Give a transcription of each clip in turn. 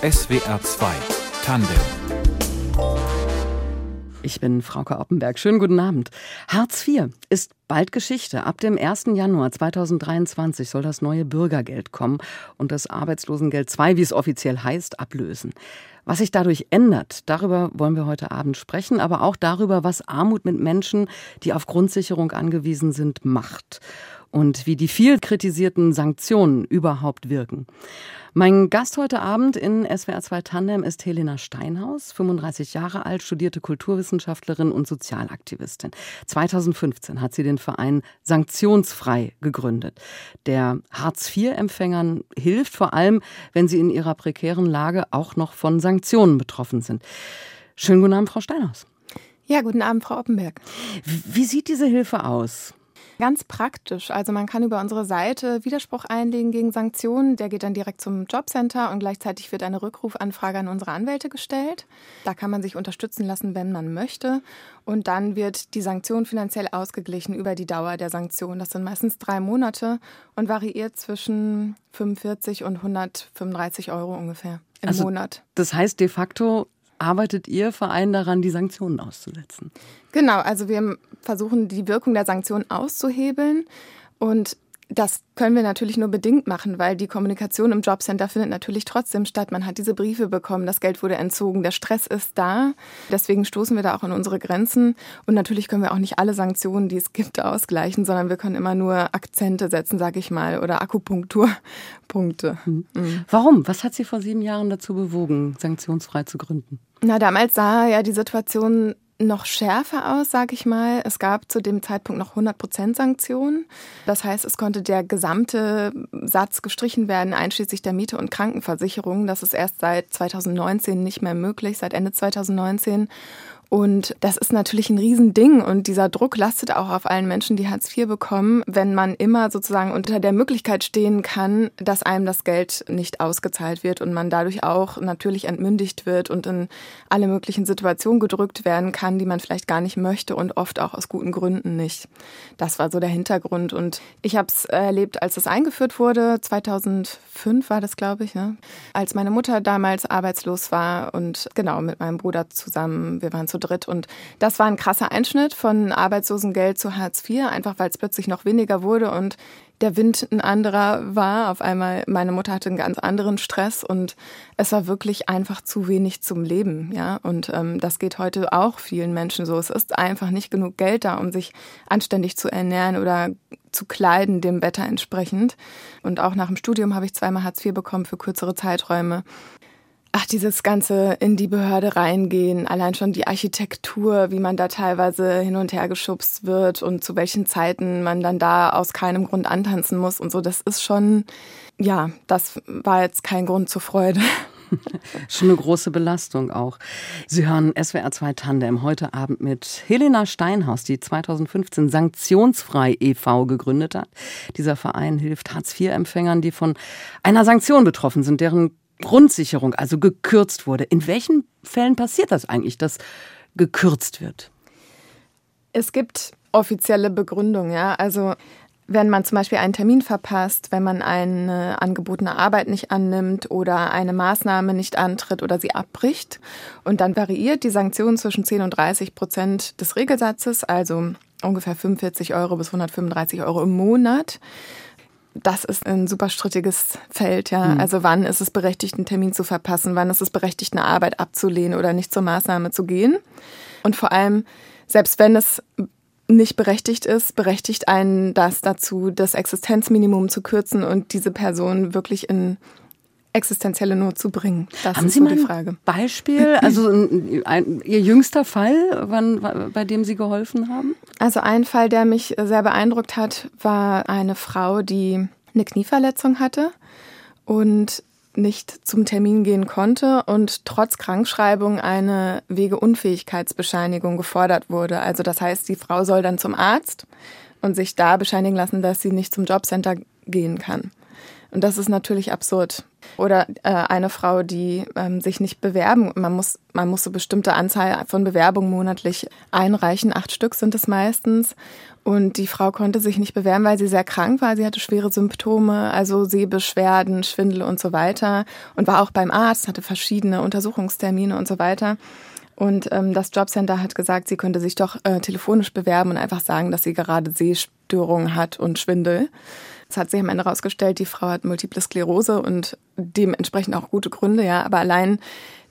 SWR 2 Tandem ich bin Frauke Oppenberg. Schönen guten Abend. Hartz IV ist bald Geschichte. Ab dem 1. Januar 2023 soll das neue Bürgergeld kommen und das Arbeitslosengeld II, wie es offiziell heißt, ablösen. Was sich dadurch ändert, darüber wollen wir heute Abend sprechen, aber auch darüber, was Armut mit Menschen, die auf Grundsicherung angewiesen sind, macht und wie die viel kritisierten Sanktionen überhaupt wirken. Mein Gast heute Abend in SWR 2 Tandem ist Helena Steinhaus, 35 Jahre alt, studierte Kulturwissenschaftlerin und Sozialaktivistin. 2015 hat sie den Verein Sanktionsfrei gegründet, der Hartz-IV-Empfängern hilft, vor allem wenn sie in ihrer prekären Lage auch noch von Sanktionen betroffen sind. Schönen guten Abend, Frau Steinhaus. Ja, guten Abend, Frau Oppenberg. Wie sieht diese Hilfe aus? Ganz praktisch. Also man kann über unsere Seite Widerspruch einlegen gegen Sanktionen. Der geht dann direkt zum Jobcenter und gleichzeitig wird eine Rückrufanfrage an unsere Anwälte gestellt. Da kann man sich unterstützen lassen, wenn man möchte. Und dann wird die Sanktion finanziell ausgeglichen über die Dauer der Sanktion. Das sind meistens drei Monate und variiert zwischen 45 und 135 Euro ungefähr im also, Monat. Das heißt de facto, arbeitet Ihr Verein daran, die Sanktionen auszusetzen? Genau, also wir versuchen die Wirkung der Sanktionen auszuhebeln und das können wir natürlich nur bedingt machen, weil die Kommunikation im Jobcenter findet natürlich trotzdem statt. Man hat diese Briefe bekommen, das Geld wurde entzogen, der Stress ist da. Deswegen stoßen wir da auch an unsere Grenzen. Und natürlich können wir auch nicht alle Sanktionen, die es gibt, ausgleichen, sondern wir können immer nur Akzente setzen, sage ich mal, oder Akupunkturpunkte. Mhm. Mhm. Warum? Was hat Sie vor sieben Jahren dazu bewogen, sanktionsfrei zu gründen? Na, damals sah ja die Situation noch schärfer aus, sage ich mal. Es gab zu dem Zeitpunkt noch 100% Sanktionen. Das heißt, es konnte der gesamte Satz gestrichen werden, einschließlich der Miete und Krankenversicherung. Das ist erst seit 2019 nicht mehr möglich, seit Ende 2019. Und das ist natürlich ein Riesending und dieser Druck lastet auch auf allen Menschen, die Hartz IV bekommen, wenn man immer sozusagen unter der Möglichkeit stehen kann, dass einem das Geld nicht ausgezahlt wird und man dadurch auch natürlich entmündigt wird und in alle möglichen Situationen gedrückt werden kann, die man vielleicht gar nicht möchte und oft auch aus guten Gründen nicht. Das war so der Hintergrund und ich habe es erlebt, als es eingeführt wurde, 2005 war das, glaube ich, ne? als meine Mutter damals arbeitslos war und genau mit meinem Bruder zusammen, wir waren zu dritt. Und das war ein krasser Einschnitt von Arbeitslosengeld zu Hartz IV, einfach weil es plötzlich noch weniger wurde und der Wind ein anderer war. Auf einmal, meine Mutter hatte einen ganz anderen Stress und es war wirklich einfach zu wenig zum Leben, ja. Und ähm, das geht heute auch vielen Menschen so. Es ist einfach nicht genug Geld da, um sich anständig zu ernähren oder zu kleiden, dem Wetter entsprechend. Und auch nach dem Studium habe ich zweimal Hartz IV bekommen für kürzere Zeiträume. Ach, dieses ganze in die Behörde reingehen, allein schon die Architektur, wie man da teilweise hin und her geschubst wird und zu welchen Zeiten man dann da aus keinem Grund antanzen muss und so, das ist schon, ja, das war jetzt kein Grund zur Freude. Schon eine große Belastung auch. Sie hören SWR 2 Tandem heute Abend mit Helena Steinhaus, die 2015 Sanktionsfrei e.V. gegründet hat. Dieser Verein hilft Hartz-IV-Empfängern, die von einer Sanktion betroffen sind, deren Grundsicherung also gekürzt wurde. In welchen Fällen passiert das eigentlich, dass gekürzt wird? Es gibt offizielle Begründungen, ja. Also wenn man zum Beispiel einen Termin verpasst, wenn man eine angebotene Arbeit nicht annimmt oder eine Maßnahme nicht antritt oder sie abbricht. Und dann variiert die Sanktion zwischen 10 und 30 Prozent des Regelsatzes, also ungefähr 45 Euro bis 135 Euro im Monat das ist ein super strittiges Feld, ja. Mhm. Also wann ist es berechtigt, einen Termin zu verpassen, wann ist es berechtigt, eine Arbeit abzulehnen oder nicht zur Maßnahme zu gehen. Und vor allem, selbst wenn es nicht berechtigt ist, berechtigt einen das dazu, das Existenzminimum zu kürzen und diese Person wirklich in existenzielle Not zu bringen? Das Haben ist Sie so mal die Frage. Ein Beispiel, also ein, ein, Ihr jüngster Fall, wann, bei dem Sie geholfen haben? Also ein Fall, der mich sehr beeindruckt hat, war eine Frau, die eine Knieverletzung hatte und nicht zum Termin gehen konnte und trotz Krankschreibung eine Wegeunfähigkeitsbescheinigung gefordert wurde. Also das heißt, die Frau soll dann zum Arzt und sich da bescheinigen lassen, dass sie nicht zum Jobcenter gehen kann. Und das ist natürlich absurd. Oder äh, eine Frau, die ähm, sich nicht bewerben. Man muss, man muss so bestimmte Anzahl von Bewerbungen monatlich einreichen. Acht Stück sind es meistens. Und die Frau konnte sich nicht bewerben, weil sie sehr krank war. Sie hatte schwere Symptome, also Sehbeschwerden, Schwindel und so weiter. Und war auch beim Arzt, hatte verschiedene Untersuchungstermine und so weiter. Und ähm, das Jobcenter hat gesagt, sie könnte sich doch äh, telefonisch bewerben und einfach sagen, dass sie gerade Sehstörungen hat und Schwindel. Es hat sich am Ende herausgestellt, die Frau hat Multiple Sklerose und dementsprechend auch gute Gründe, ja. Aber allein,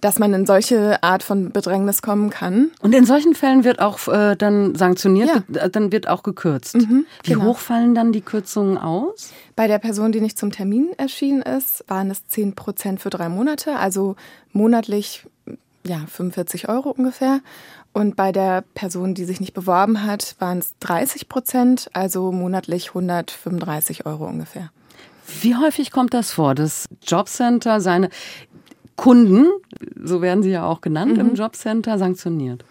dass man in solche Art von Bedrängnis kommen kann. Und in solchen Fällen wird auch äh, dann sanktioniert, ja. Äh, dann wird auch gekürzt. Mhm, Wie genau. hoch fallen dann die Kürzungen aus? Bei der Person, die nicht zum Termin erschienen ist, waren es 10 Prozent für drei Monate, also monatlich ja, 45 Euro ungefähr. Und bei der Person, die sich nicht beworben hat, waren es 30 Prozent, also monatlich 135 Euro ungefähr. Wie häufig kommt das vor, dass Jobcenter seine Kunden, so werden sie ja auch genannt mhm. im Jobcenter, sanktioniert?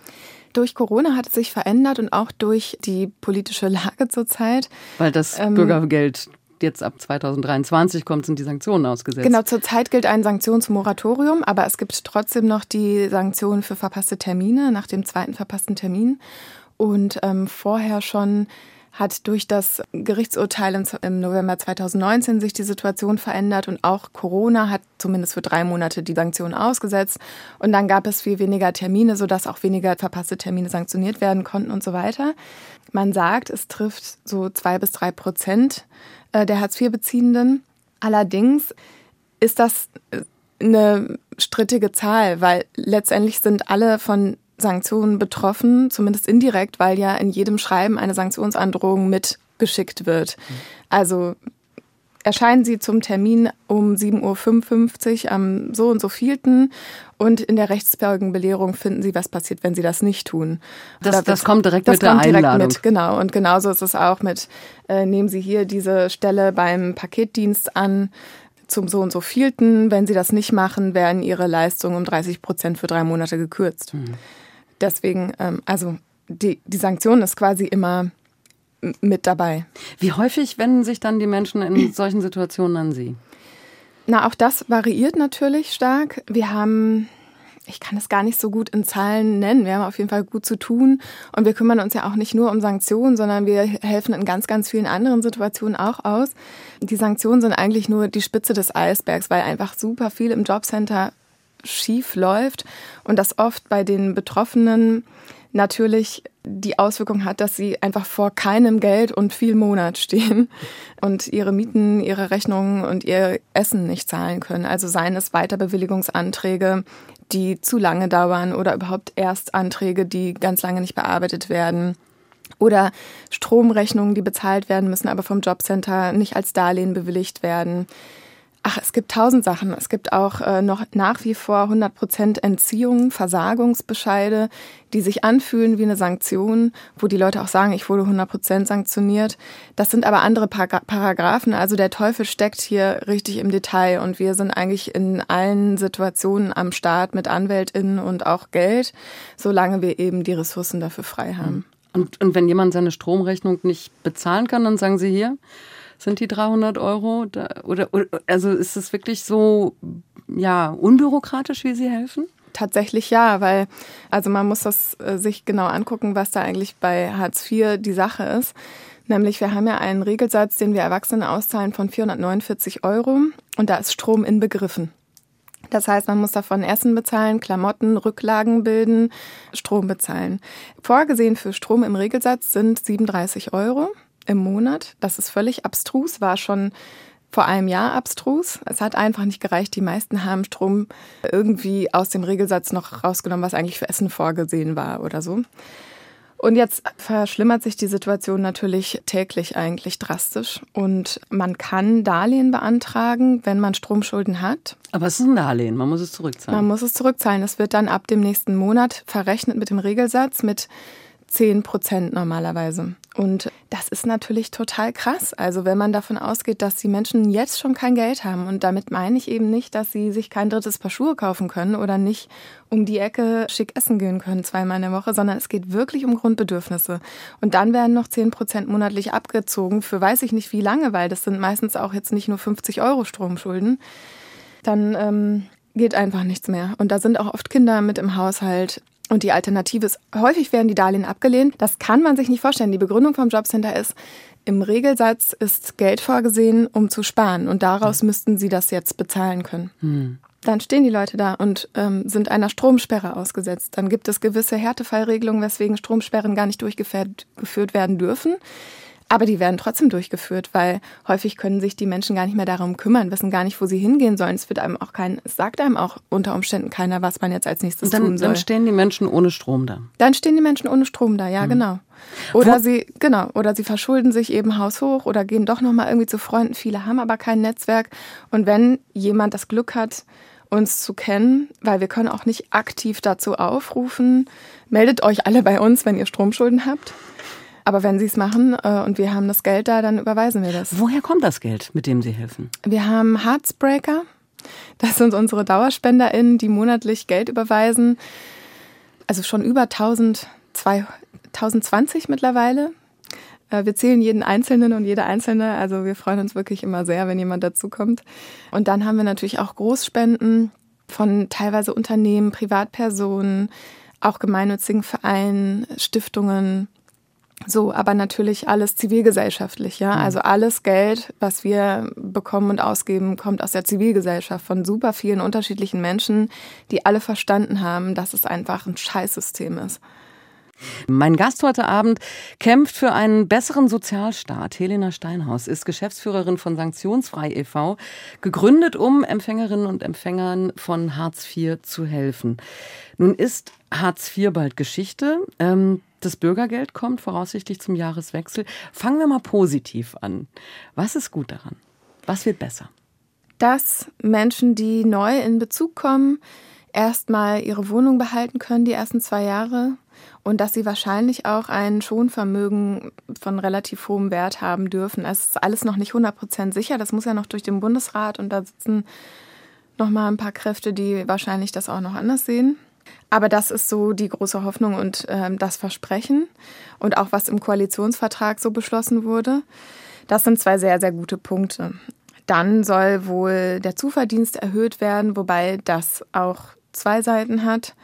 Durch Corona hat es sich verändert und auch durch die politische Lage zurzeit. Weil das ähm, Bürgergeld jetzt ab 2023 kommt, sind die Sanktionen ausgesetzt. Genau, zurzeit gilt ein Sanktionsmoratorium, aber es gibt trotzdem noch die Sanktionen für verpasste Termine nach dem zweiten verpassten Termin. Und ähm, vorher schon hat durch das Gerichtsurteil im November 2019 sich die Situation verändert und auch Corona hat zumindest für drei Monate die Sanktionen ausgesetzt. Und dann gab es viel weniger Termine, sodass auch weniger verpasste Termine sanktioniert werden konnten und so weiter. Man sagt, es trifft so zwei bis drei Prozent äh, der Hartz-IV-Beziehenden. Allerdings ist das äh, eine strittige Zahl, weil letztendlich sind alle von Sanktionen betroffen, zumindest indirekt, weil ja in jedem Schreiben eine Sanktionsandrohung mitgeschickt wird. Also erscheinen Sie zum Termin um 7.55 Uhr am so und so vielten und in der Rechtsfolgenbelehrung finden Sie, was passiert, wenn Sie das nicht tun. Das, das kommt direkt das mit kommt der direkt Einladung. Mit, genau. Und genauso ist es auch mit, äh, nehmen Sie hier diese Stelle beim Paketdienst an zum so und so vielten. Wenn Sie das nicht machen, werden Ihre Leistungen um 30 Prozent für drei Monate gekürzt. Mhm. Deswegen, ähm, also die, die Sanktion ist quasi immer mit dabei. Wie häufig wenden sich dann die Menschen in solchen Situationen an Sie? Na, auch das variiert natürlich stark. Wir haben, ich kann es gar nicht so gut in Zahlen nennen. Wir haben auf jeden Fall gut zu tun und wir kümmern uns ja auch nicht nur um Sanktionen, sondern wir helfen in ganz, ganz vielen anderen Situationen auch aus. Die Sanktionen sind eigentlich nur die Spitze des Eisbergs, weil einfach super viel im Jobcenter schief läuft und das oft bei den Betroffenen natürlich die Auswirkung hat, dass sie einfach vor keinem Geld und viel Monat stehen und ihre Mieten, ihre Rechnungen und ihr Essen nicht zahlen können. Also seien es Weiterbewilligungsanträge, die zu lange dauern oder überhaupt Erstanträge, die ganz lange nicht bearbeitet werden. Oder Stromrechnungen, die bezahlt werden müssen, aber vom Jobcenter nicht als Darlehen bewilligt werden. Ach, es gibt tausend Sachen. Es gibt auch äh, noch nach wie vor 100 Prozent Entziehungen, Versagungsbescheide, die sich anfühlen wie eine Sanktion, wo die Leute auch sagen, ich wurde 100 Prozent sanktioniert. Das sind aber andere Paragraphen. Also der Teufel steckt hier richtig im Detail und wir sind eigentlich in allen Situationen am Start mit AnwältInnen und auch Geld, solange wir eben die Ressourcen dafür frei haben. Und, und wenn jemand seine Stromrechnung nicht bezahlen kann, dann sagen Sie hier, sind die 300 Euro? Da, oder, oder, also ist es wirklich so ja, unbürokratisch, wie Sie helfen? Tatsächlich ja, weil also man muss das äh, sich genau angucken, was da eigentlich bei Hartz IV die Sache ist. Nämlich wir haben ja einen Regelsatz, den wir Erwachsenen auszahlen von 449 Euro und da ist Strom inbegriffen. Das heißt, man muss davon Essen bezahlen, Klamotten, Rücklagen bilden, Strom bezahlen. Vorgesehen für Strom im Regelsatz sind 37 Euro im Monat. Das ist völlig abstrus, war schon vor einem Jahr abstrus. Es hat einfach nicht gereicht. Die meisten haben Strom irgendwie aus dem Regelsatz noch rausgenommen, was eigentlich für Essen vorgesehen war oder so. Und jetzt verschlimmert sich die Situation natürlich täglich eigentlich drastisch. Und man kann Darlehen beantragen, wenn man Stromschulden hat. Aber es ist ein Darlehen, man muss es zurückzahlen. Man muss es zurückzahlen. Es wird dann ab dem nächsten Monat verrechnet mit dem Regelsatz mit 10 Prozent normalerweise. Und das ist natürlich total krass. Also wenn man davon ausgeht, dass die Menschen jetzt schon kein Geld haben. Und damit meine ich eben nicht, dass sie sich kein drittes Paar Schuhe kaufen können oder nicht um die Ecke schick essen gehen können zweimal in der Woche, sondern es geht wirklich um Grundbedürfnisse. Und dann werden noch 10 Prozent monatlich abgezogen für weiß ich nicht wie lange, weil das sind meistens auch jetzt nicht nur 50 Euro Stromschulden. Dann ähm, geht einfach nichts mehr. Und da sind auch oft Kinder mit im Haushalt. Und die Alternative ist, häufig werden die Darlehen abgelehnt. Das kann man sich nicht vorstellen. Die Begründung vom Jobcenter ist, im Regelsatz ist Geld vorgesehen, um zu sparen. Und daraus mhm. müssten sie das jetzt bezahlen können. Mhm. Dann stehen die Leute da und ähm, sind einer Stromsperre ausgesetzt. Dann gibt es gewisse Härtefallregelungen, weswegen Stromsperren gar nicht durchgeführt werden dürfen. Aber die werden trotzdem durchgeführt, weil häufig können sich die Menschen gar nicht mehr darum kümmern, wissen gar nicht, wo sie hingehen sollen. Es wird einem auch kein, es sagt einem auch unter Umständen keiner, was man jetzt als nächstes dann, tun soll. Dann stehen die Menschen ohne Strom da. Dann stehen die Menschen ohne Strom da, ja, mhm. genau. Oder wo? sie, genau, oder sie verschulden sich eben haushoch oder gehen doch nochmal irgendwie zu Freunden. Viele haben aber kein Netzwerk. Und wenn jemand das Glück hat, uns zu kennen, weil wir können auch nicht aktiv dazu aufrufen, meldet euch alle bei uns, wenn ihr Stromschulden habt. Aber wenn Sie es machen äh, und wir haben das Geld da, dann überweisen wir das. Woher kommt das Geld, mit dem Sie helfen? Wir haben Heartsbreaker. Das sind unsere DauerspenderInnen, die monatlich Geld überweisen. Also schon über 1000, 1020 mittlerweile. Äh, wir zählen jeden Einzelnen und jede Einzelne. Also wir freuen uns wirklich immer sehr, wenn jemand dazukommt. Und dann haben wir natürlich auch Großspenden von teilweise Unternehmen, Privatpersonen, auch gemeinnützigen Vereinen, Stiftungen, so, aber natürlich alles zivilgesellschaftlich, ja. Mhm. Also alles Geld, was wir bekommen und ausgeben, kommt aus der Zivilgesellschaft von super vielen unterschiedlichen Menschen, die alle verstanden haben, dass es einfach ein Scheißsystem ist. Mein Gast heute Abend kämpft für einen besseren Sozialstaat. Helena Steinhaus ist Geschäftsführerin von Sanktionsfrei e.V., gegründet, um Empfängerinnen und Empfängern von Hartz IV zu helfen. Nun ist Hartz IV bald Geschichte. Ähm, das Bürgergeld kommt voraussichtlich zum Jahreswechsel. Fangen wir mal positiv an. Was ist gut daran? Was wird besser? Dass Menschen, die neu in Bezug kommen, erstmal ihre Wohnung behalten können, die ersten zwei Jahre. Und dass sie wahrscheinlich auch ein Schonvermögen von relativ hohem Wert haben dürfen. Es ist alles noch nicht 100 sicher. Das muss ja noch durch den Bundesrat und da sitzen noch mal ein paar Kräfte, die wahrscheinlich das auch noch anders sehen. Aber das ist so die große Hoffnung und äh, das Versprechen und auch was im Koalitionsvertrag so beschlossen wurde. Das sind zwei sehr, sehr gute Punkte. Dann soll wohl der Zuverdienst erhöht werden, wobei das auch zwei Seiten hat.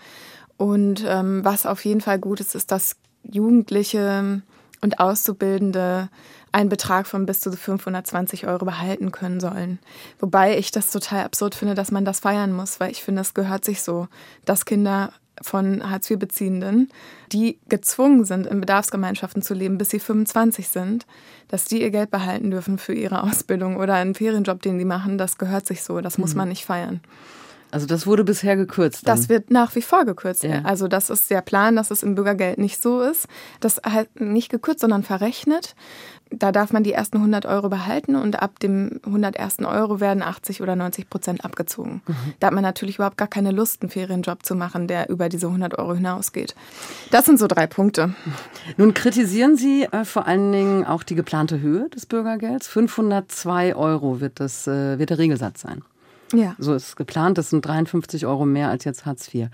Und ähm, was auf jeden Fall gut ist, ist, dass Jugendliche und Auszubildende einen Betrag von bis zu 520 Euro behalten können sollen. Wobei ich das total absurd finde, dass man das feiern muss, weil ich finde, es gehört sich so, dass Kinder von Hartz-IV-Beziehenden, die gezwungen sind, in Bedarfsgemeinschaften zu leben, bis sie 25 sind, dass die ihr Geld behalten dürfen für ihre Ausbildung oder einen Ferienjob, den sie machen, das gehört sich so, das muss mhm. man nicht feiern. Also das wurde bisher gekürzt. Dann. Das wird nach wie vor gekürzt. Ja. Also das ist der Plan, dass es im Bürgergeld nicht so ist. Das halt nicht gekürzt, sondern verrechnet. Da darf man die ersten 100 Euro behalten und ab dem 101. Euro werden 80 oder 90 Prozent abgezogen. Mhm. Da hat man natürlich überhaupt gar keine Lust, einen Ferienjob zu machen, der über diese 100 Euro hinausgeht. Das sind so drei Punkte. Nun kritisieren Sie äh, vor allen Dingen auch die geplante Höhe des Bürgergelds. 502 Euro wird, das, äh, wird der Regelsatz sein. Ja. So ist es geplant. Das sind 53 Euro mehr als jetzt Hartz IV.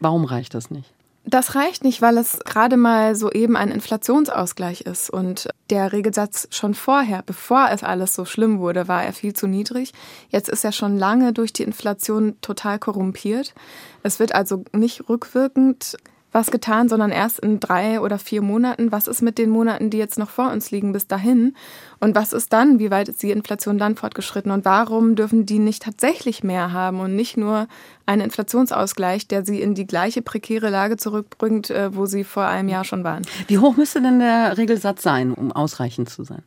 Warum reicht das nicht? Das reicht nicht, weil es gerade mal so eben ein Inflationsausgleich ist. Und der Regelsatz schon vorher, bevor es alles so schlimm wurde, war er viel zu niedrig. Jetzt ist er schon lange durch die Inflation total korrumpiert. Es wird also nicht rückwirkend was getan, sondern erst in drei oder vier Monaten. Was ist mit den Monaten, die jetzt noch vor uns liegen bis dahin? Und was ist dann? Wie weit ist die Inflation dann fortgeschritten? Und warum dürfen die nicht tatsächlich mehr haben und nicht nur einen Inflationsausgleich, der sie in die gleiche prekäre Lage zurückbringt, äh, wo sie vor einem Jahr schon waren? Wie hoch müsste denn der Regelsatz sein, um ausreichend zu sein?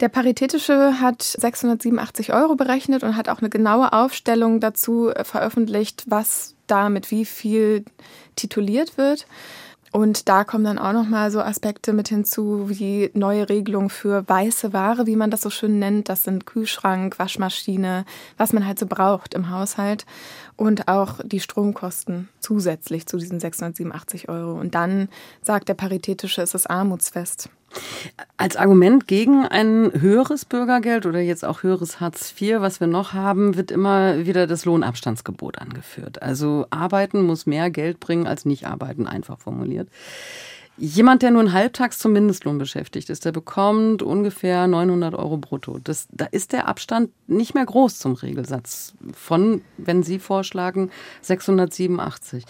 Der Paritätische hat 687 Euro berechnet und hat auch eine genaue Aufstellung dazu äh, veröffentlicht, was da mit wie viel tituliert wird. Und da kommen dann auch noch mal so Aspekte mit hinzu, wie neue Regelungen für weiße Ware, wie man das so schön nennt. Das sind Kühlschrank, Waschmaschine, was man halt so braucht im Haushalt. Und auch die Stromkosten zusätzlich zu diesen 687 Euro. Und dann sagt der Paritätische, es ist armutsfest. Als Argument gegen ein höheres Bürgergeld oder jetzt auch höheres Hartz IV, was wir noch haben, wird immer wieder das Lohnabstandsgebot angeführt. Also arbeiten muss mehr Geld bringen als nicht arbeiten, einfach formuliert. Jemand, der nun halbtags zum Mindestlohn beschäftigt ist, der bekommt ungefähr 900 Euro brutto. Das, da ist der Abstand nicht mehr groß zum Regelsatz von, wenn Sie vorschlagen, 687.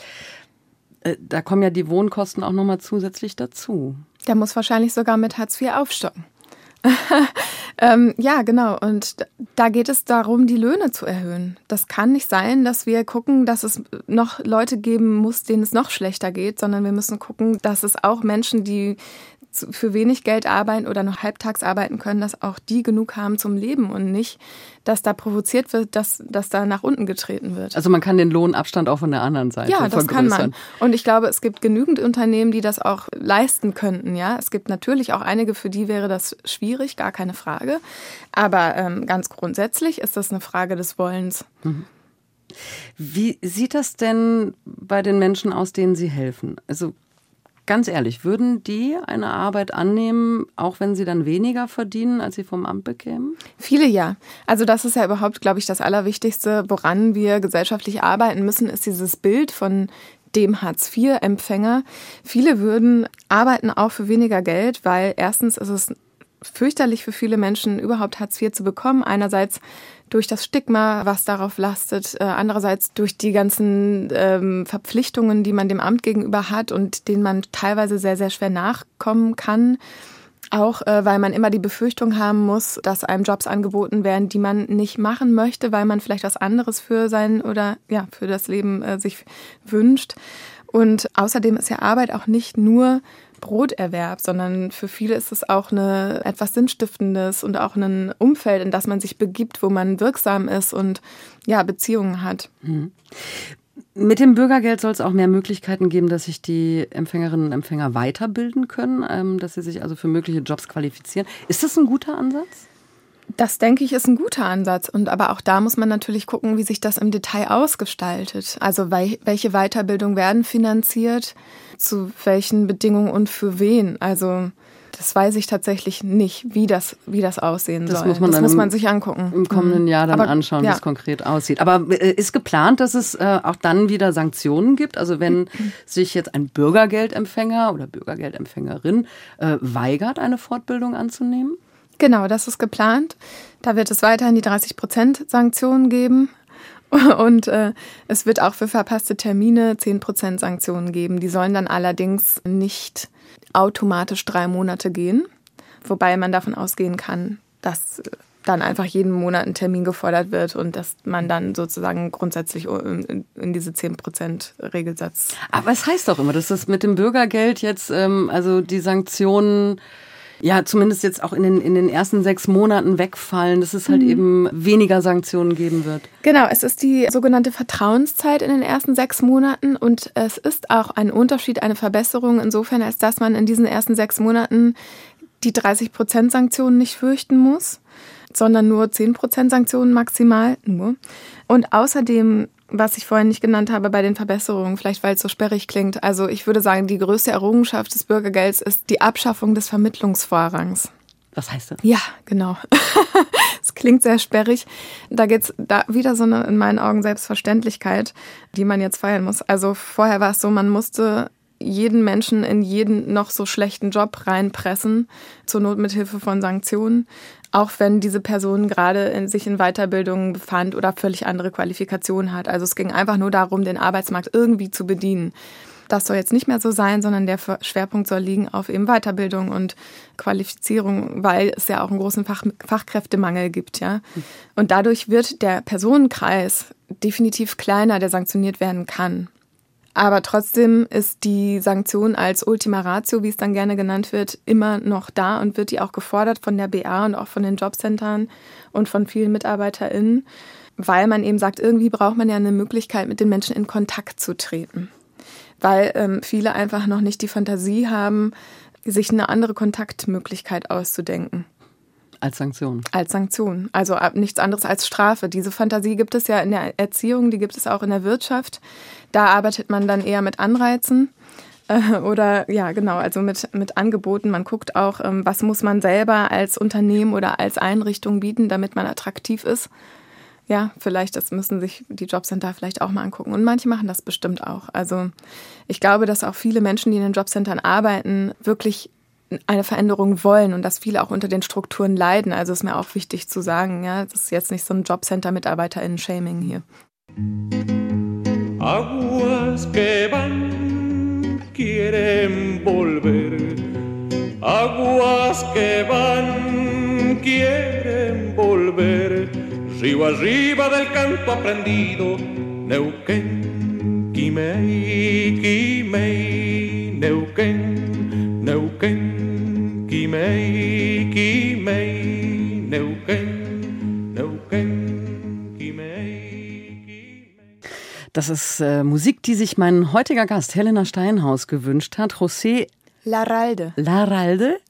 Äh, da kommen ja die Wohnkosten auch nochmal zusätzlich dazu. Der muss wahrscheinlich sogar mit Hartz IV aufstocken. ähm, ja, genau. Und da geht es darum, die Löhne zu erhöhen. Das kann nicht sein, dass wir gucken, dass es noch Leute geben muss, denen es noch schlechter geht, sondern wir müssen gucken, dass es auch Menschen, die für wenig Geld arbeiten oder noch halbtags arbeiten können, dass auch die genug haben zum Leben und nicht, dass da provoziert wird, dass, dass da nach unten getreten wird. Also man kann den Lohnabstand auch von der anderen Seite Ja, das kann man. Und ich glaube, es gibt genügend Unternehmen, die das auch leisten könnten. Ja, es gibt natürlich auch einige, für die wäre das schwierig, gar keine Frage. Aber ähm, ganz grundsätzlich ist das eine Frage des Wollens. Mhm. Wie sieht das denn bei den Menschen aus, denen Sie helfen? Also Ganz ehrlich, würden die eine Arbeit annehmen, auch wenn sie dann weniger verdienen, als sie vom Amt bekämen? Viele ja. Also das ist ja überhaupt, glaube ich, das Allerwichtigste, woran wir gesellschaftlich arbeiten müssen, ist dieses Bild von dem Hartz-IV-Empfänger. Viele würden arbeiten auch für weniger Geld, weil erstens ist es fürchterlich für viele Menschen, überhaupt Hartz IV zu bekommen. Einerseits durch das Stigma, was darauf lastet, äh, andererseits durch die ganzen ähm, Verpflichtungen, die man dem Amt gegenüber hat und denen man teilweise sehr, sehr schwer nachkommen kann. Auch äh, weil man immer die Befürchtung haben muss, dass einem Jobs angeboten werden, die man nicht machen möchte, weil man vielleicht was anderes für sein oder ja, für das Leben äh, sich wünscht. Und außerdem ist ja Arbeit auch nicht nur Broterwerb, sondern für viele ist es auch eine etwas Sinnstiftendes und auch ein Umfeld, in das man sich begibt, wo man wirksam ist und ja, Beziehungen hat. Mhm. Mit dem Bürgergeld soll es auch mehr Möglichkeiten geben, dass sich die Empfängerinnen und Empfänger weiterbilden können, ähm, dass sie sich also für mögliche Jobs qualifizieren. Ist das ein guter Ansatz? Das denke ich ist ein guter Ansatz. Und aber auch da muss man natürlich gucken, wie sich das im Detail ausgestaltet. Also welche Weiterbildung werden finanziert, zu welchen Bedingungen und für wen. Also das weiß ich tatsächlich nicht, wie das, wie das aussehen das soll. Muss man das muss man sich angucken. Im kommenden Jahr dann Aber, anschauen, ja. wie es konkret aussieht. Aber äh, ist geplant, dass es äh, auch dann wieder Sanktionen gibt? Also wenn sich jetzt ein Bürgergeldempfänger oder Bürgergeldempfängerin äh, weigert, eine Fortbildung anzunehmen? Genau, das ist geplant. Da wird es weiterhin die 30 Prozent Sanktionen geben. Und äh, es wird auch für verpasste Termine 10 Prozent Sanktionen geben. Die sollen dann allerdings nicht automatisch drei Monate gehen, wobei man davon ausgehen kann, dass dann einfach jeden Monat ein Termin gefordert wird und dass man dann sozusagen grundsätzlich in, in diese 10%-Regelsatz. Aber es heißt doch immer, dass das mit dem Bürgergeld jetzt, ähm, also die Sanktionen ja zumindest jetzt auch in den, in den ersten sechs Monaten wegfallen, dass es halt mhm. eben weniger Sanktionen geben wird. Genau, es ist die sogenannte Vertrauenszeit in den ersten sechs Monaten und es ist auch ein Unterschied, eine Verbesserung insofern, als dass man in diesen ersten sechs Monaten die 30 Prozent Sanktionen nicht fürchten muss, sondern nur 10 Prozent Sanktionen maximal nur. Und außerdem was ich vorhin nicht genannt habe bei den Verbesserungen, vielleicht weil es so sperrig klingt. Also ich würde sagen, die größte Errungenschaft des Bürgergelds ist die Abschaffung des Vermittlungsvorrangs. Was heißt das? Ja, genau. Es klingt sehr sperrig. Da geht es da wieder so eine in meinen Augen Selbstverständlichkeit, die man jetzt feiern muss. Also vorher war es so, man musste jeden Menschen in jeden noch so schlechten Job reinpressen, zur Not mit Hilfe von Sanktionen, auch wenn diese Person gerade in, sich in Weiterbildung befand oder völlig andere Qualifikationen hat. Also es ging einfach nur darum, den Arbeitsmarkt irgendwie zu bedienen. Das soll jetzt nicht mehr so sein, sondern der Schwerpunkt soll liegen auf eben Weiterbildung und Qualifizierung, weil es ja auch einen großen Fach Fachkräftemangel gibt, ja. Und dadurch wird der Personenkreis definitiv kleiner, der sanktioniert werden kann. Aber trotzdem ist die Sanktion als Ultima Ratio, wie es dann gerne genannt wird, immer noch da und wird die auch gefordert von der BA und auch von den Jobcentern und von vielen MitarbeiterInnen, weil man eben sagt, irgendwie braucht man ja eine Möglichkeit, mit den Menschen in Kontakt zu treten. weil ähm, viele einfach noch nicht die Fantasie haben, sich eine andere Kontaktmöglichkeit auszudenken. Als Sanktion. Als Sanktion. Also nichts anderes als Strafe. Diese Fantasie gibt es ja in der Erziehung, die gibt es auch in der Wirtschaft. Da arbeitet man dann eher mit Anreizen. Äh, oder ja, genau, also mit, mit Angeboten. Man guckt auch, ähm, was muss man selber als Unternehmen oder als Einrichtung bieten, damit man attraktiv ist. Ja, vielleicht, das müssen sich die Jobcenter vielleicht auch mal angucken. Und manche machen das bestimmt auch. Also ich glaube, dass auch viele Menschen, die in den Jobcentern arbeiten, wirklich eine Veränderung wollen und dass viele auch unter den Strukturen leiden. Also ist mir auch wichtig zu sagen, ja, das ist jetzt nicht so ein Jobcenter-MitarbeiterInnen-Shaming hier. Aguas que van, quieren volver. Aguas que van, quieren volver. Río arriba del canto aprendido, Neuquén, Quimei, Quimei, Neuquén, Das ist äh, Musik, die sich mein heutiger Gast Helena Steinhaus gewünscht hat. José Laralde. Laralde.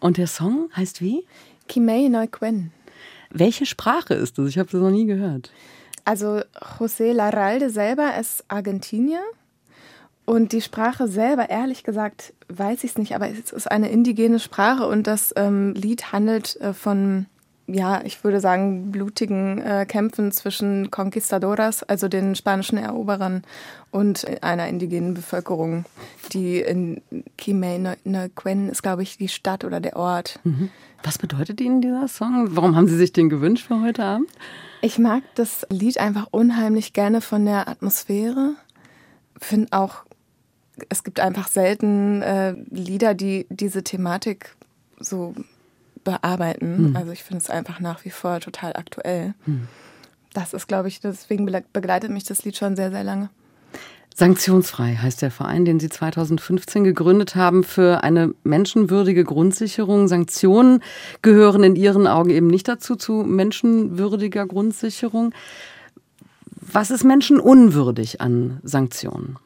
Und der Song heißt wie? Quimei Neuquén. Welche Sprache ist das? Ich habe das noch nie gehört. Also José Laralde selber ist Argentinier. Und die Sprache selber, ehrlich gesagt, weiß ich es nicht, aber es ist eine indigene Sprache und das ähm, Lied handelt äh, von, ja, ich würde sagen, blutigen äh, Kämpfen zwischen Conquistadoras, also den spanischen Eroberern, und einer indigenen Bevölkerung, die in Quimay Neuquén ist, glaube ich, die Stadt oder der Ort. Mhm. Was bedeutet Ihnen dieser Song? Warum haben Sie sich den gewünscht für heute Abend? Ich mag das Lied einfach unheimlich gerne von der Atmosphäre. Finde auch, es gibt einfach selten äh, Lieder, die diese Thematik so bearbeiten. Hm. Also ich finde es einfach nach wie vor total aktuell. Hm. Das ist, glaube ich, deswegen begleitet mich das Lied schon sehr, sehr lange. Sanktionsfrei heißt der Verein, den Sie 2015 gegründet haben für eine menschenwürdige Grundsicherung. Sanktionen gehören in Ihren Augen eben nicht dazu, zu menschenwürdiger Grundsicherung. Was ist menschenunwürdig an Sanktionen?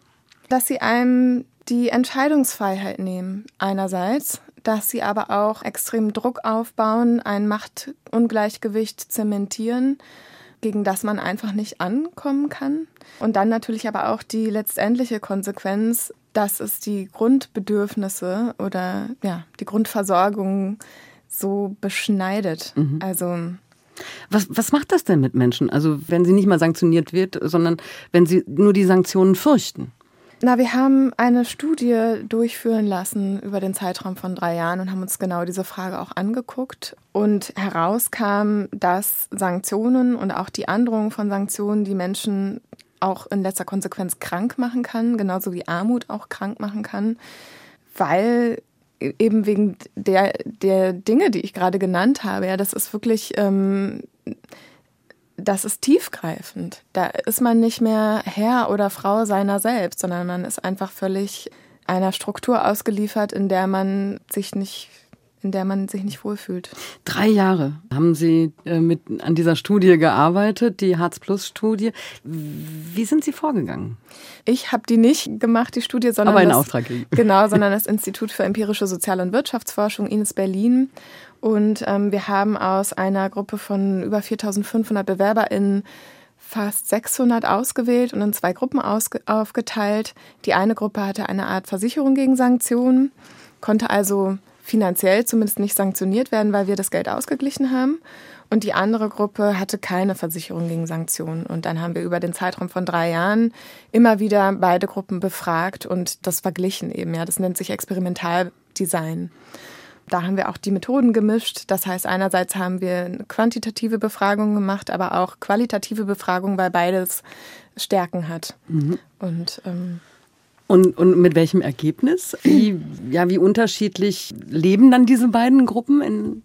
Dass sie einem die Entscheidungsfreiheit nehmen, einerseits, dass sie aber auch extrem Druck aufbauen, ein Machtungleichgewicht zementieren gegen das man einfach nicht ankommen kann. Und dann natürlich aber auch die letztendliche Konsequenz, dass es die Grundbedürfnisse oder ja, die Grundversorgung so beschneidet. Mhm. Also was, was macht das denn mit Menschen? Also wenn sie nicht mal sanktioniert wird, sondern wenn sie nur die Sanktionen fürchten? Na, wir haben eine Studie durchführen lassen über den Zeitraum von drei Jahren und haben uns genau diese Frage auch angeguckt. Und herauskam, dass Sanktionen und auch die Androhung von Sanktionen die Menschen auch in letzter Konsequenz krank machen kann, genauso wie Armut auch krank machen kann, weil eben wegen der, der Dinge, die ich gerade genannt habe, ja, das ist wirklich ähm, das ist tiefgreifend. Da ist man nicht mehr Herr oder Frau seiner selbst, sondern man ist einfach völlig einer Struktur ausgeliefert, in der man sich nicht in der man sich nicht wohlfühlt. Drei Jahre haben Sie äh, mit, an dieser Studie gearbeitet, die Hartz-Plus-Studie. Wie sind Sie vorgegangen? Ich habe die nicht gemacht, die Studie, sondern Aber das, Auftrag genau, sondern das Institut für empirische Sozial- und Wirtschaftsforschung Ines Berlin und ähm, wir haben aus einer Gruppe von über 4500 BewerberInnen fast 600 ausgewählt und in zwei Gruppen aufgeteilt. Die eine Gruppe hatte eine Art Versicherung gegen Sanktionen, konnte also finanziell zumindest nicht sanktioniert werden, weil wir das Geld ausgeglichen haben. Und die andere Gruppe hatte keine Versicherung gegen Sanktionen. Und dann haben wir über den Zeitraum von drei Jahren immer wieder beide Gruppen befragt und das verglichen eben. Ja, das nennt sich Experimentaldesign. Da haben wir auch die Methoden gemischt. Das heißt, einerseits haben wir quantitative Befragungen gemacht, aber auch qualitative Befragungen, weil beides Stärken hat. Mhm. Und ähm, und, und mit welchem Ergebnis? Wie, ja, wie unterschiedlich leben dann diese beiden Gruppen in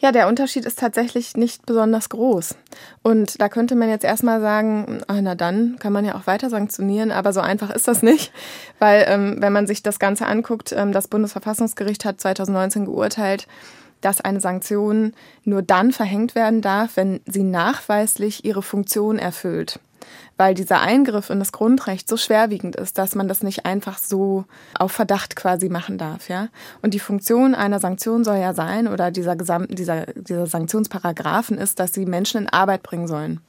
ja, der Unterschied ist tatsächlich nicht besonders groß. Und da könnte man jetzt erstmal sagen, ah, na dann kann man ja auch weiter sanktionieren, aber so einfach ist das nicht, weil ähm, wenn man sich das Ganze anguckt, ähm, das Bundesverfassungsgericht hat 2019 geurteilt, dass eine Sanktion nur dann verhängt werden darf, wenn sie nachweislich ihre Funktion erfüllt. Weil dieser Eingriff in das Grundrecht so schwerwiegend ist, dass man das nicht einfach so auf Verdacht quasi machen darf, ja. Und die Funktion einer Sanktion soll ja sein, oder dieser gesamten, dieser, dieser Sanktionsparagraphen ist, dass sie Menschen in Arbeit bringen sollen.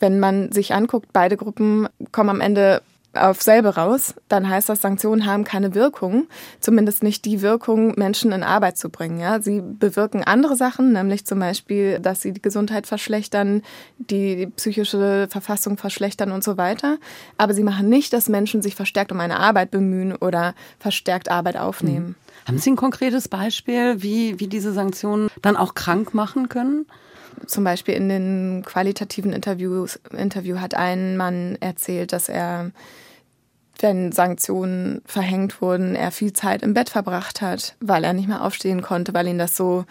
Wenn man sich anguckt, beide Gruppen kommen am Ende auf selbe raus, dann heißt das, Sanktionen haben keine Wirkung, zumindest nicht die Wirkung, Menschen in Arbeit zu bringen. Ja? Sie bewirken andere Sachen, nämlich zum Beispiel, dass sie die Gesundheit verschlechtern, die psychische Verfassung verschlechtern und so weiter. Aber sie machen nicht, dass Menschen sich verstärkt um eine Arbeit bemühen oder verstärkt Arbeit aufnehmen. Mhm. Haben Sie ein konkretes Beispiel, wie, wie diese Sanktionen dann auch krank machen können? Zum Beispiel in den qualitativen Interviews, Interview hat ein Mann erzählt, dass er, wenn Sanktionen verhängt wurden, er viel Zeit im Bett verbracht hat, weil er nicht mehr aufstehen konnte, weil ihn das so,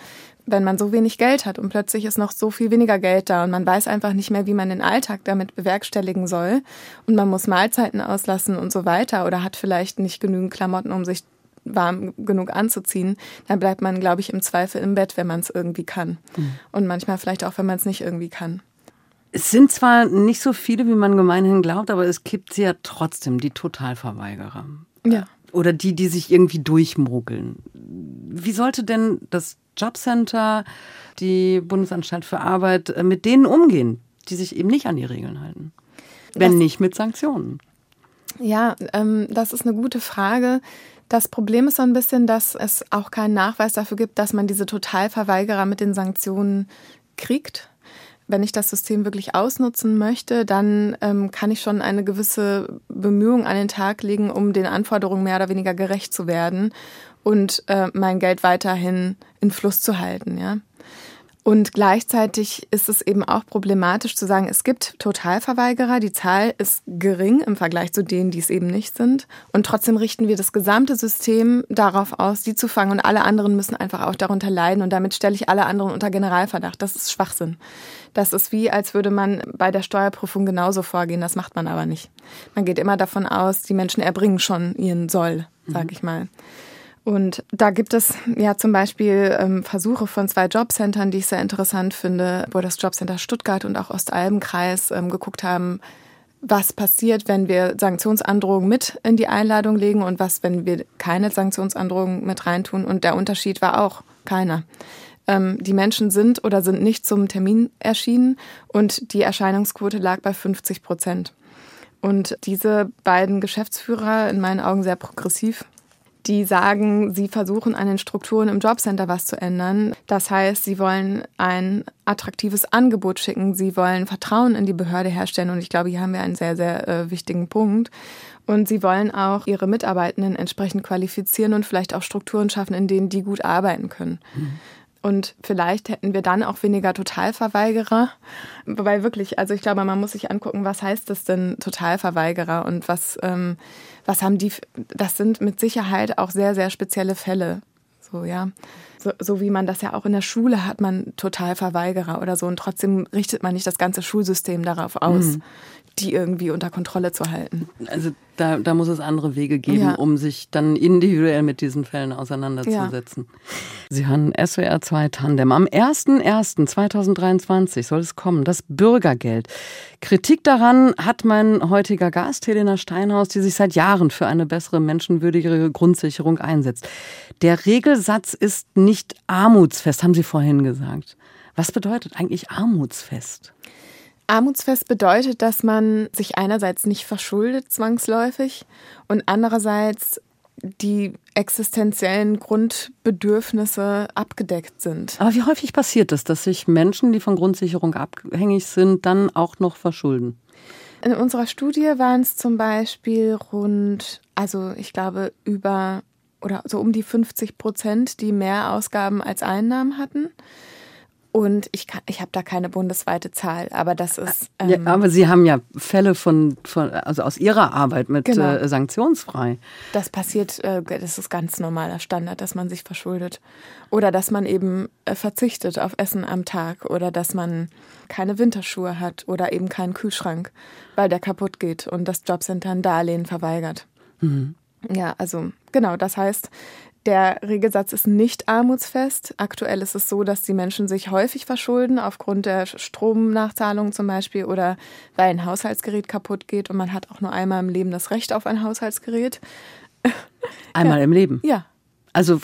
wenn man so wenig Geld hat und plötzlich ist noch so viel weniger Geld da und man weiß einfach nicht mehr, wie man den Alltag damit bewerkstelligen soll und man muss Mahlzeiten auslassen und so weiter oder hat vielleicht nicht genügend Klamotten, um sich warm genug anzuziehen, dann bleibt man, glaube ich, im Zweifel im Bett, wenn man es irgendwie kann. Mhm. Und manchmal vielleicht auch, wenn man es nicht irgendwie kann. Es sind zwar nicht so viele, wie man gemeinhin glaubt, aber es gibt ja trotzdem die Totalverweigerer. Ja. Oder die, die sich irgendwie durchmogeln. Wie sollte denn das Jobcenter, die Bundesanstalt für Arbeit äh, mit denen umgehen, die sich eben nicht an die Regeln halten? Wenn das, nicht mit Sanktionen. Ja, ähm, das ist eine gute Frage. Das Problem ist so ein bisschen, dass es auch keinen Nachweis dafür gibt, dass man diese Totalverweigerer mit den Sanktionen kriegt. Wenn ich das System wirklich ausnutzen möchte, dann ähm, kann ich schon eine gewisse Bemühung an den Tag legen, um den Anforderungen mehr oder weniger gerecht zu werden und äh, mein Geld weiterhin in Fluss zu halten. Ja? Und gleichzeitig ist es eben auch problematisch zu sagen, es gibt Totalverweigerer, die Zahl ist gering im Vergleich zu denen, die es eben nicht sind. Und trotzdem richten wir das gesamte System darauf aus, die zu fangen und alle anderen müssen einfach auch darunter leiden und damit stelle ich alle anderen unter Generalverdacht. Das ist Schwachsinn. Das ist wie, als würde man bei der Steuerprüfung genauso vorgehen. Das macht man aber nicht. Man geht immer davon aus, die Menschen erbringen schon ihren Soll, sag mhm. ich mal. Und da gibt es ja zum Beispiel ähm, Versuche von zwei Jobcentern, die ich sehr interessant finde, wo das Jobcenter Stuttgart und auch Ostalbenkreis ähm, geguckt haben, was passiert, wenn wir Sanktionsandrohungen mit in die Einladung legen und was, wenn wir keine Sanktionsandrohungen mit reintun. Und der Unterschied war auch keiner. Ähm, die Menschen sind oder sind nicht zum Termin erschienen und die Erscheinungsquote lag bei 50 Prozent. Und diese beiden Geschäftsführer, in meinen Augen sehr progressiv, die sagen, sie versuchen an den Strukturen im Jobcenter was zu ändern. Das heißt, sie wollen ein attraktives Angebot schicken, sie wollen Vertrauen in die Behörde herstellen und ich glaube, hier haben wir einen sehr, sehr äh, wichtigen Punkt. Und sie wollen auch ihre Mitarbeitenden entsprechend qualifizieren und vielleicht auch Strukturen schaffen, in denen die gut arbeiten können. Mhm. Und vielleicht hätten wir dann auch weniger Totalverweigerer. Wobei wirklich, also ich glaube, man muss sich angucken, was heißt das denn Totalverweigerer und was, ähm, was haben die, das sind mit Sicherheit auch sehr, sehr spezielle Fälle. So, ja. So, so wie man das ja auch in der Schule hat, man Totalverweigerer oder so. Und trotzdem richtet man nicht das ganze Schulsystem darauf aus, mhm. die irgendwie unter Kontrolle zu halten. Also da, da muss es andere Wege geben, ja. um sich dann individuell mit diesen Fällen auseinanderzusetzen. Ja. Sie hören SWR 2 Tandem. Am 01.01.2023 soll es kommen, das Bürgergeld. Kritik daran hat mein heutiger Gast, Helena Steinhaus, die sich seit Jahren für eine bessere, menschenwürdigere Grundsicherung einsetzt. Der Regelsatz ist nicht armutsfest, haben Sie vorhin gesagt. Was bedeutet eigentlich armutsfest? Armutsfest bedeutet, dass man sich einerseits nicht verschuldet zwangsläufig und andererseits die existenziellen Grundbedürfnisse abgedeckt sind. Aber wie häufig passiert es, dass sich Menschen, die von Grundsicherung abhängig sind, dann auch noch verschulden? In unserer Studie waren es zum Beispiel rund, also ich glaube über oder so um die 50 Prozent, die mehr Ausgaben als Einnahmen hatten. Und ich, ich habe da keine bundesweite Zahl, aber das ist. Ähm ja, aber Sie haben ja Fälle von, von also aus Ihrer Arbeit mit genau. äh, sanktionsfrei. Das passiert, äh, das ist ganz normaler Standard, dass man sich verschuldet. Oder dass man eben äh, verzichtet auf Essen am Tag oder dass man keine Winterschuhe hat oder eben keinen Kühlschrank, weil der kaputt geht und das Jobcenter ein Darlehen verweigert. Mhm. Ja, also genau, das heißt, Der Regelsatz ist nicht armutsfest. Aktuell ist es so, dass die Menschen sich häufig verschulden, aufgrund der Stromnachzahlung zum Beispiel oder weil ein Haushaltsgerät kaputt geht und man hat auch nur einmal im Leben das Recht auf ein Haushaltsgerät. Einmal ja. im Leben? Ja. Also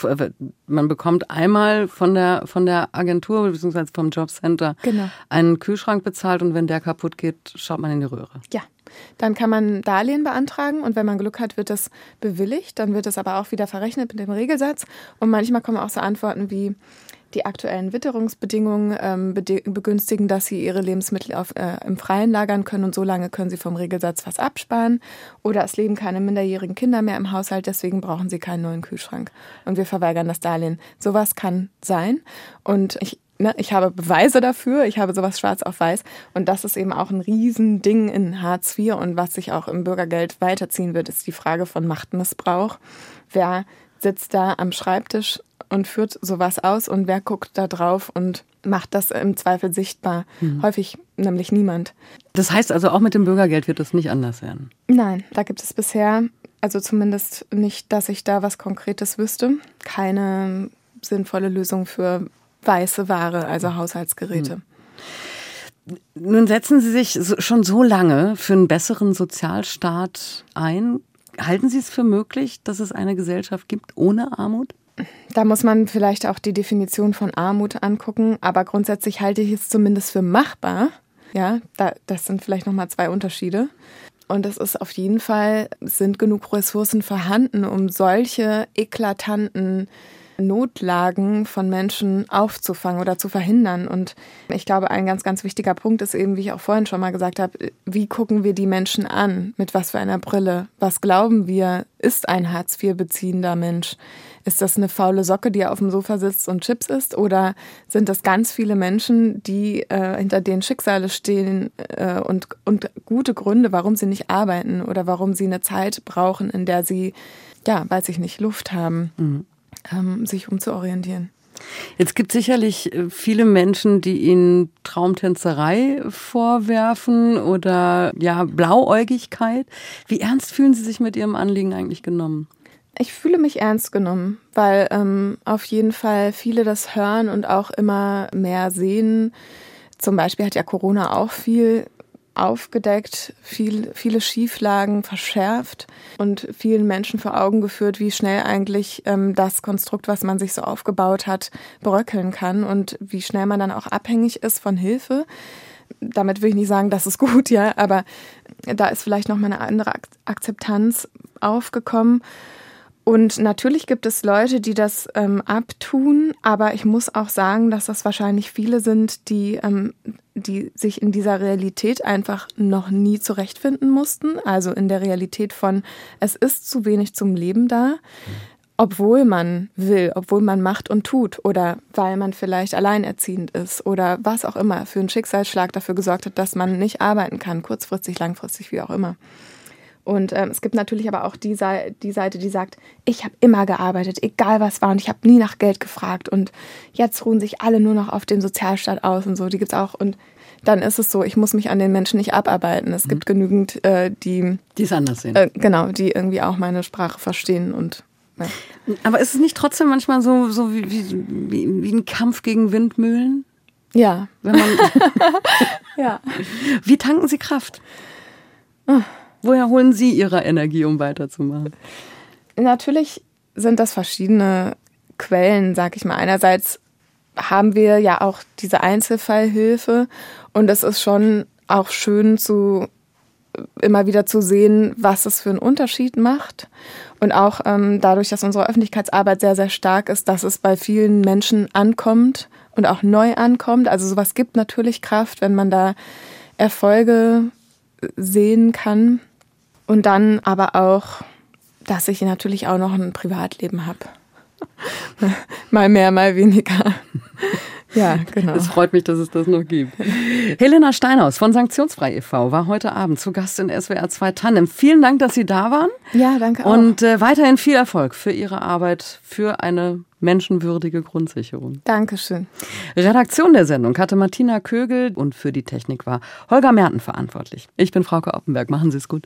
man bekommt einmal von der, von der Agentur bzw. vom Jobcenter genau. einen Kühlschrank bezahlt und wenn der kaputt geht, schaut man in die Röhre. Ja. Dann kann man Darlehen beantragen und wenn man Glück hat, wird das bewilligt. Dann wird es aber auch wieder verrechnet mit dem Regelsatz. Und manchmal kommen auch so Antworten wie, die aktuellen Witterungsbedingungen ähm, begünstigen, dass sie ihre Lebensmittel auf, äh, im Freien lagern können und so lange können sie vom Regelsatz was absparen. Oder es leben keine minderjährigen Kinder mehr im Haushalt, deswegen brauchen sie keinen neuen Kühlschrank. Und wir verweigern das Darlehen. Sowas kann sein. Und ich Ne, ich habe Beweise dafür, ich habe sowas schwarz auf weiß und das ist eben auch ein Riesending in Hartz IV und was sich auch im Bürgergeld weiterziehen wird, ist die Frage von Machtmissbrauch. Wer sitzt da am Schreibtisch und führt sowas aus und wer guckt da drauf und macht das im Zweifel sichtbar? Mhm. Häufig nämlich niemand. Das heißt also, auch mit dem Bürgergeld wird es nicht anders werden? Nein, da gibt es bisher, also zumindest nicht, dass ich da was Konkretes wüsste, keine sinnvolle Lösung für weiße Ware, also Haushaltsgeräte. Mhm. Nun setzen Sie sich schon so lange für einen besseren Sozialstaat ein. Halten Sie es für möglich, dass es eine Gesellschaft gibt ohne Armut? Da muss man vielleicht auch die Definition von Armut angucken, aber grundsätzlich halte ich es zumindest für machbar. Ja, da, das sind vielleicht nochmal zwei Unterschiede. Und es ist auf jeden Fall, sind genug Ressourcen vorhanden, um solche eklatanten Notlagen von Menschen aufzufangen oder zu verhindern. Und ich glaube, ein ganz, ganz wichtiger Punkt ist eben, wie ich auch vorhin schon mal gesagt habe, wie gucken wir die Menschen an? Mit was für einer Brille? Was glauben wir, ist ein Hartz-IV-beziehender Mensch? Ist das eine faule Socke, die auf dem Sofa sitzt und Chips isst? Oder sind das ganz viele Menschen, die äh, hinter denen Schicksale stehen äh, und, und gute Gründe, warum sie nicht arbeiten oder warum sie eine Zeit brauchen, in der sie, ja, weiß ich nicht, Luft haben? Mhm ähm, sich umzuorientieren. Jetzt gibt es sicherlich äh, viele Menschen, die Ihnen Traumtänzerei vorwerfen oder ja Blauäugigkeit. Wie ernst fühlen Sie sich mit Ihrem Anliegen eigentlich genommen? Ich fühle mich ernst genommen, weil ähm, auf jeden Fall viele das hören und auch immer mehr sehen. Zum Beispiel hat ja Corona auch viel aufgedeckt, viel, viele Schieflagen verschärft und vielen Menschen vor Augen geführt, wie schnell eigentlich ähm, das Konstrukt, was man sich so aufgebaut hat, bröckeln kann und wie schnell man dann auch abhängig ist von Hilfe. Damit will ich nicht sagen, das ist gut, ja, aber da ist vielleicht noch mal eine andere Akzeptanz aufgekommen. Und natürlich gibt es Leute, die das ähm, abtun, aber ich muss auch sagen, dass das wahrscheinlich viele sind, die, ähm, die sich in dieser Realität einfach noch nie zurechtfinden mussten. Also in der Realität von, es ist zu wenig zum Leben da, obwohl man will, obwohl man macht und tut oder weil man vielleicht alleinerziehend ist oder was auch immer für einen Schicksalsschlag dafür gesorgt hat, dass man nicht arbeiten kann, kurzfristig, langfristig, wie auch immer. Und ähm, es gibt natürlich aber auch die, die Seite, die sagt, ich habe immer gearbeitet, egal was war, und ich habe nie nach Geld gefragt. Und jetzt ruhen sich alle nur noch auf dem Sozialstaat aus und so. Die gibt's auch. Und dann ist es so, ich muss mich an den Menschen nicht abarbeiten. Es mhm. gibt genügend, äh, die. Die es anders sehen. Äh, genau, die irgendwie auch meine Sprache verstehen und. Ja. Aber ist es nicht trotzdem manchmal so, so wie, wie, wie ein Kampf gegen Windmühlen? Ja. Wenn man ja. Wie tanken Sie Kraft? Oh. Woher holen Sie Ihre Energie, um weiterzumachen? Natürlich sind das verschiedene Quellen, sag ich mal. Einerseits haben wir ja auch diese Einzelfallhilfe und es ist schon auch schön zu immer wieder zu sehen, was es für einen Unterschied macht. Und auch ähm, dadurch, dass unsere Öffentlichkeitsarbeit sehr, sehr stark ist, dass es bei vielen Menschen ankommt und auch neu ankommt. Also sowas gibt natürlich Kraft, wenn man da Erfolge sehen kann. Und dann aber auch, dass ich natürlich auch noch ein Privatleben habe. mal mehr, mal weniger. Ja, genau. Es freut mich, dass es das noch gibt. Helena Steinhaus von Sanktionsfrei e.V. war heute Abend zu Gast in SWR 2 Tandem. Vielen Dank, dass Sie da waren. Ja, danke auch. Und äh, weiterhin viel Erfolg für Ihre Arbeit für eine menschenwürdige Grundsicherung. Dankeschön. Redaktion der Sendung hatte Martina Kögel und für die Technik war Holger Merten verantwortlich. Ich bin Frauke Oppenberg. Machen Sie es gut.